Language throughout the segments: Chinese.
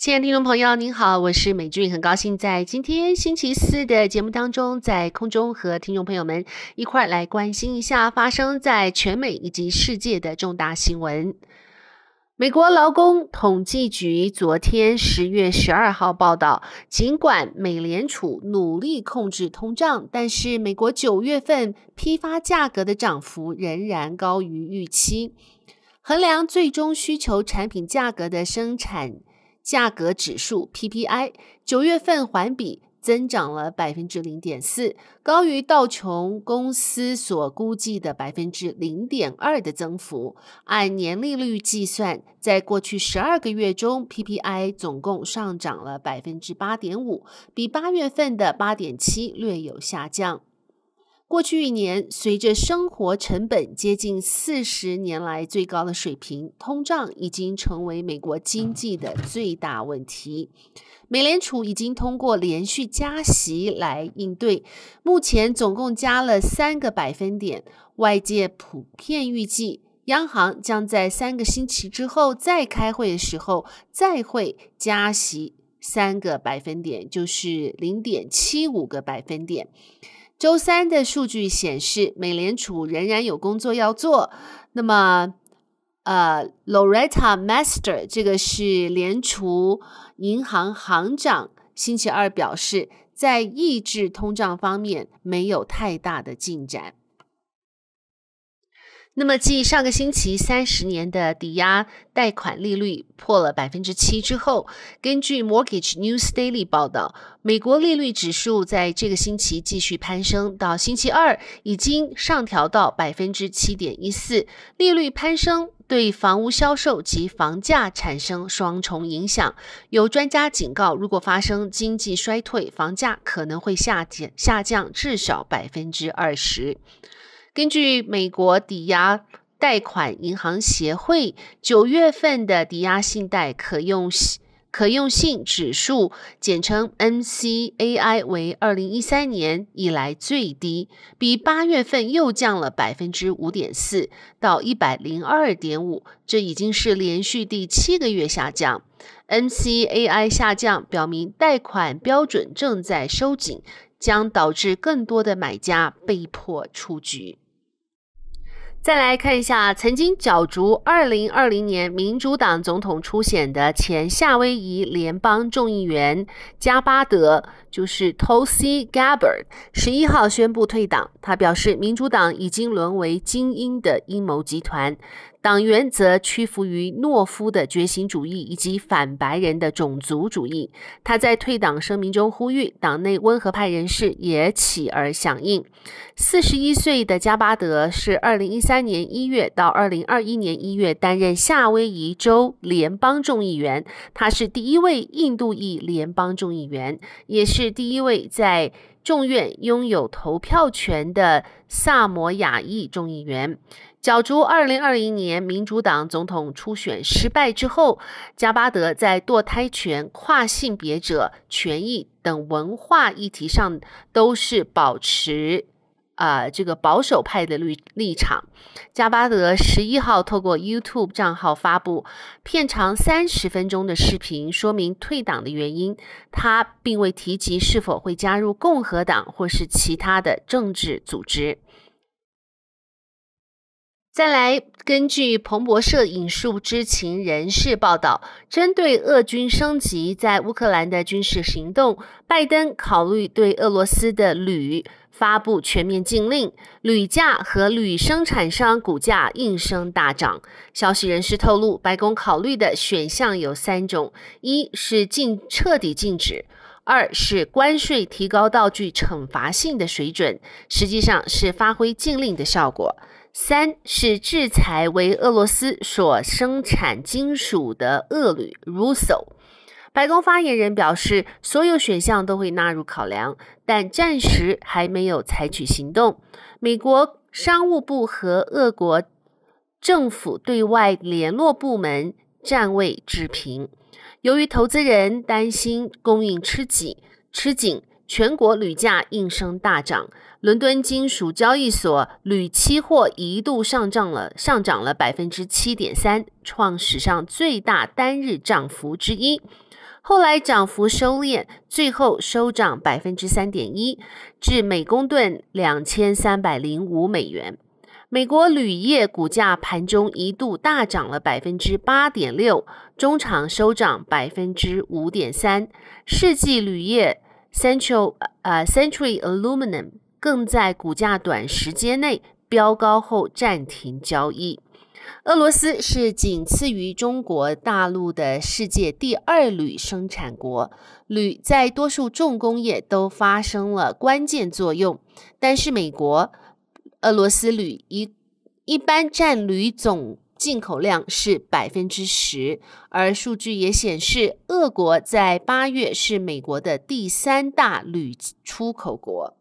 亲爱的听众朋友，您好，我是美俊，很高兴在今天星期四的节目当中，在空中和听众朋友们一块来关心一下发生在全美以及世界的重大新闻。美国劳工统计局昨天十月十二号报道，尽管美联储努力控制通胀，但是美国九月份批发价格的涨幅仍然高于预期。衡量最终需求产品价格的生产价格指数 PPI 九月份环比增长了百分之零点四，高于道琼公司所估计的百分之零点二的增幅。按年利率计算，在过去十二个月中，PPI 总共上涨了百分之八点五，比八月份的八点七略有下降。过去一年，随着生活成本接近四十年来最高的水平，通胀已经成为美国经济的最大问题。美联储已经通过连续加息来应对，目前总共加了三个百分点。外界普遍预计，央行将在三个星期之后再开会的时候，再会加息三个百分点，就是零点七五个百分点。周三的数据显示，美联储仍然有工作要做。那么，呃，Loretta Master 这个是联储银行行长，星期二表示，在抑制通胀方面没有太大的进展。那么，继上个星期三十年的抵押贷款利率破了百分之七之后，根据 Mortgage News Daily 报道，美国利率指数在这个星期继续攀升，到星期二已经上调到百分之七点一四。利率攀升对房屋销售及房价产生双重影响。有专家警告，如果发生经济衰退，房价可能会下降下降至少百分之二十。根据美国抵押贷款银行协会九月份的抵押信贷可用可用性指数，简称 MCAI，为二零一三年以来最低，比八月份又降了百分之五点四，到一百零二点五，这已经是连续第七个月下降。MCAI 下降，表明贷款标准正在收紧，将导致更多的买家被迫出局。再来看一下，曾经角逐二零二零年民主党总统初选的前夏威夷联邦众议员加巴德，就是 Tulsi Gabbard，十一号宣布退党。他表示，民主党已经沦为精英的阴谋集团。党员则屈服于懦夫的觉醒主义以及反白人的种族主义。他在退党声明中呼吁，党内温和派人士也起而响应。四十一岁的加巴德是二零一三年一月到二零二一年一月担任夏威夷州联邦众议员。他是第一位印度裔联邦众议员，也是是第一位在众院拥有投票权的萨摩亚裔众议员。角逐二零二零年民主党总统初选失败之后，加巴德在堕胎权、跨性别者权益等文化议题上都是保持啊、呃、这个保守派的立立场。加巴德十一号透过 YouTube 账号发布片长三十分钟的视频，说明退党的原因。他并未提及是否会加入共和党或是其他的政治组织。再来，根据彭博社引述知情人士报道，针对俄军升级在乌克兰的军事行动，拜登考虑对俄罗斯的铝发布全面禁令，铝价和铝生产商股价应声大涨。消息人士透露，白宫考虑的选项有三种：一是禁彻底禁止；二是关税提高到具惩罚性的水准，实际上是发挥禁令的效果。三是制裁为俄罗斯所生产金属的俄铝 Rusal。白宫发言人表示，所有选项都会纳入考量，但暂时还没有采取行动。美国商务部和俄国政府对外联络部门暂未置评。由于投资人担心供应吃紧，吃紧。全国铝价应声大涨，伦敦金属交易所铝期货一度上涨了，上涨了百分之七点三，创史上最大单日涨幅之一。后来涨幅收敛，最后收涨百分之三点一，至每公吨两千三百零五美元。美国铝业股价盘中一度大涨了百分之八点六，中场收涨百分之五点三。世纪铝业 Central 呃 Century Aluminum 更在股价短时间内飙高后暂停交易。俄罗斯是仅次于中国大陆的世界第二铝生产国，铝在多数重工业都发生了关键作用。但是美国、俄罗斯铝一一般占铝总进口量是百分之十，而数据也显示，俄国在八月是美国的第三大铝出口国。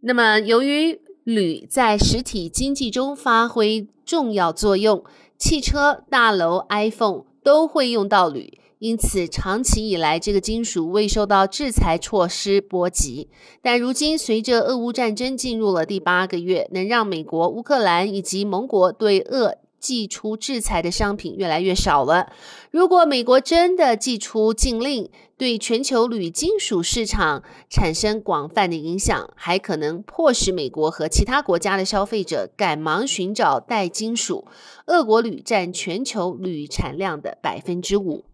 那么，由于铝在实体经济中发挥重要作用，汽车、大楼、iPhone 都会用到铝，因此长期以来这个金属未受到制裁措施波及。但如今随着俄乌战争进入了第八个月，能让美国、乌克兰以及盟国对俄寄出制裁的商品越来越少了。如果美国真的寄出禁令，对全球铝金属市场产生广泛的影响，还可能迫使美国和其他国家的消费者赶忙寻找代金属。俄国铝占全球铝产量的百分之五。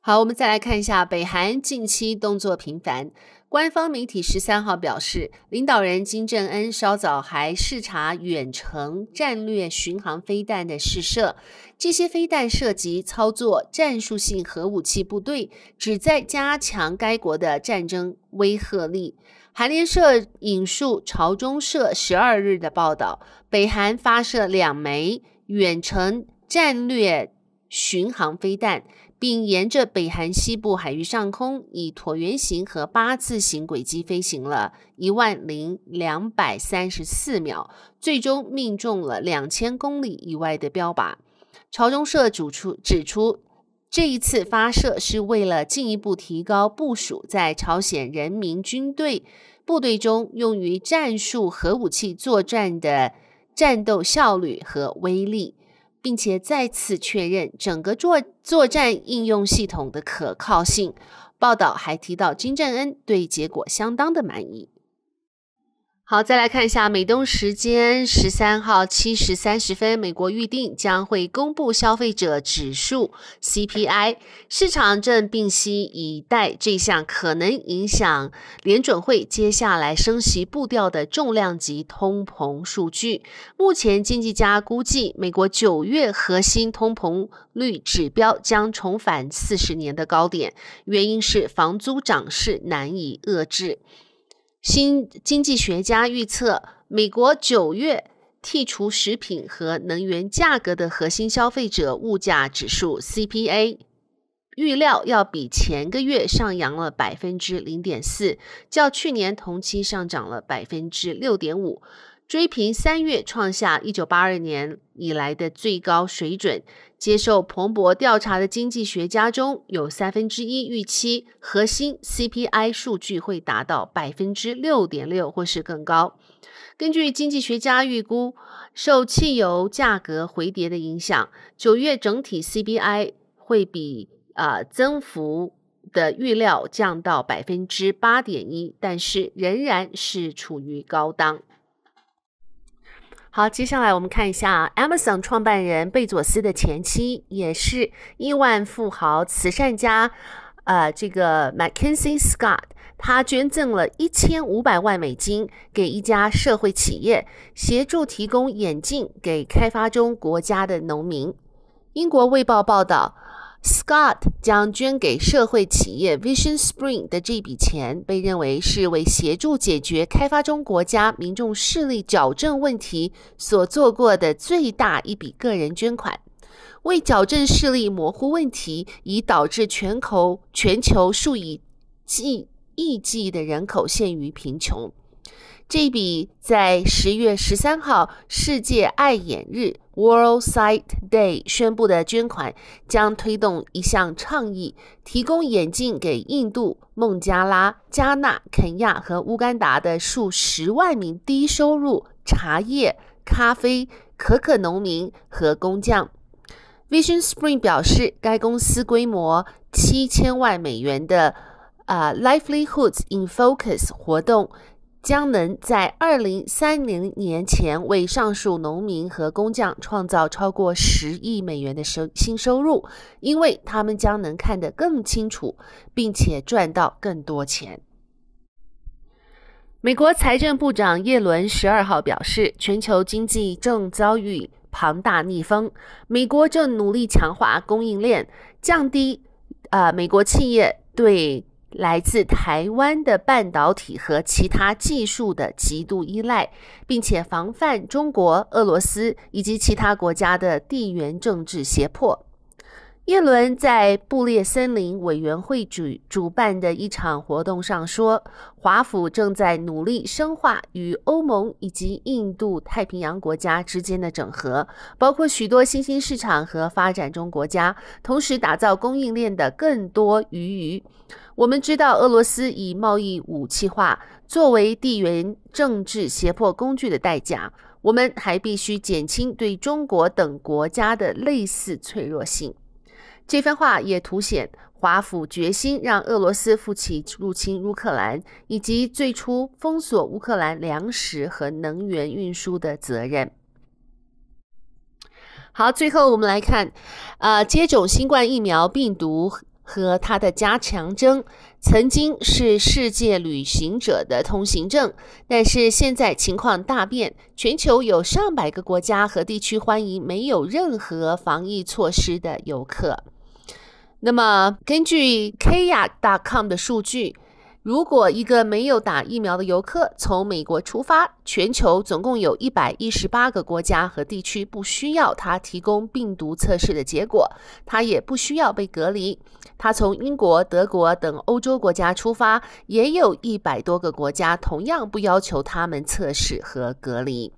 好，我们再来看一下北韩近期动作频繁。官方媒体十三号表示，领导人金正恩稍早还视察远程战略巡航飞弹的试射，这些飞弹涉及操作战术性核武器部队，旨在加强该国的战争威慑力。韩联社引述朝中社十二日的报道，北韩发射两枚远程战略巡航飞弹。并沿着北韩西部海域上空，以椭圆形和八字形轨迹飞行了一万零两百三十四秒，最终命中了两千公里以外的标靶。朝中社主出指出，这一次发射是为了进一步提高部署在朝鲜人民军队部队中用于战术核武器作战的战斗效率和威力。并且再次确认整个作作战应用系统的可靠性。报道还提到，金正恩对结果相当的满意。好，再来看一下美东时间十三号七时三十分，美国预定将会公布消费者指数 CPI，市场正屏息以待这项可能影响联准会接下来升息步调的重量级通膨数据。目前，经济家估计美国九月核心通膨率指标将重返四十年的高点，原因是房租涨势难以遏制。新经济学家预测，美国九月剔除食品和能源价格的核心消费者物价指数 （CPA） 预料要比前个月上扬了百分之零点四，较去年同期上涨了百分之六点五。追平三月创下一九八二年以来的最高水准。接受彭博调查的经济学家中有三分之一预期核心 CPI 数据会达到百分之六点六或是更高。根据经济学家预估，受汽油价格回跌的影响，九月整体 CPI 会比啊、增幅的预料降到百分之八点一，但是仍然是处于高档。好，接下来我们看一下 Amazon 创办人贝佐斯的前妻，也是亿万富豪、慈善家，呃，这个 Mackenzie Scott，他捐赠了一千五百万美金给一家社会企业，协助提供眼镜给开发中国家的农民。英国卫报报道。Scott 将捐给社会企业 Vision Spring 的这笔钱，被认为是为协助解决开发中国家民众视力矫正问题所做过的最大一笔个人捐款。为矫正视力模糊问题，已导致全球全球数以计亿计的人口陷于贫穷。这笔在十月十三号世界爱眼日 （World Sight Day） 宣布的捐款，将推动一项倡议，提供眼镜给印度、孟加拉、加纳、肯亚和乌干达的数十万名低收入茶叶、咖啡、可可农民和工匠。Vision Spring 表示，该公司规模七千万美元的呃 Livelihoods in Focus 活动，将能在二零三零年前为上述农民和工匠创造超过十亿美元的收新收入，因为他们将能看得更清楚，并且赚到更多钱。美国财政部长耶伦十二号表示，全球经济正遭遇庞大逆风，美国正努力强化供应链，降低呃美国企业对来自台湾的半导体和其他技术的极度依赖，并且防范中国、俄罗斯以及其他国家的地缘政治胁迫。耶伦在布列森林委员会主主办的一场活动上说，华府正在努力深化与欧盟以及印度太平洋国家之间的整合，包括许多新兴市场和发展中国家，同时打造供应链的更多余余。我们知道，俄罗斯以贸易武器化作为地缘政治胁迫工具的代价，我们还必须减轻对中国等国家的类似脆弱性。这番话也凸显华府决心让俄罗斯负起入侵乌克兰以及最初封锁乌克兰粮食和能源运输的责任。好，最后我们来看，呃，接种新冠疫苗病毒和它的加强针曾经是世界旅行者的通行证，但是现在情况大变，全球有上百个国家和地区欢迎没有任何防疫措施的游客。那么，根据 Kayak.com 的数据，如果一个没有打疫苗的游客从美国出发，全球总共有一百一十八个国家和地区不需要他提供病毒测试的结果，他也不需要被隔离。他从英国、德国等欧洲国家出发，也有一百多个国家同样不要求他们测试和隔离。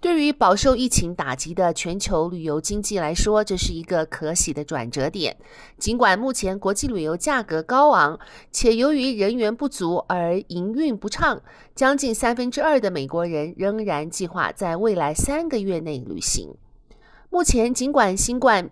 对于饱受疫情打击的全球旅游经济来说，这是一个可喜的转折点。尽管目前国际旅游价格高昂，且由于人员不足而营运不畅，将近三分之二的美国人仍然计划在未来三个月内旅行。目前，尽管新冠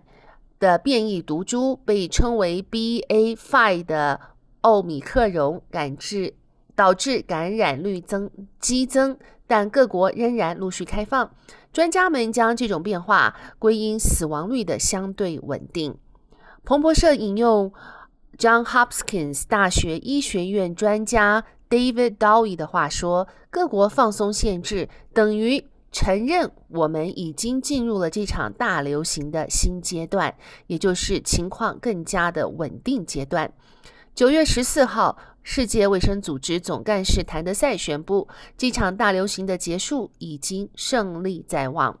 的变异毒株被称为 BA.5 的奥米克戎感致导致感染率增激增。但各国仍然陆续开放，专家们将这种变化归因死亡率的相对稳定。彭博社引用 John Hopkins 大学医学院专家 David Dowie 的话说：“各国放松限制，等于承认我们已经进入了这场大流行的新阶段，也就是情况更加的稳定阶段。”九月十四号。世界卫生组织总干事谭德赛宣布，这场大流行的结束已经胜利在望。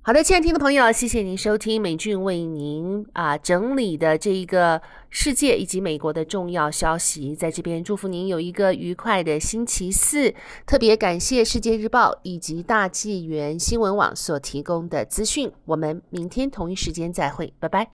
好的，亲爱的听众朋友，谢谢您收听美俊为您啊、整理的这一个世界以及美国的重要消息，在这边祝福您有一个愉快的星期四。特别感谢世界日报以及大纪元新闻网所提供的资讯。我们明天同一时间再会，拜拜。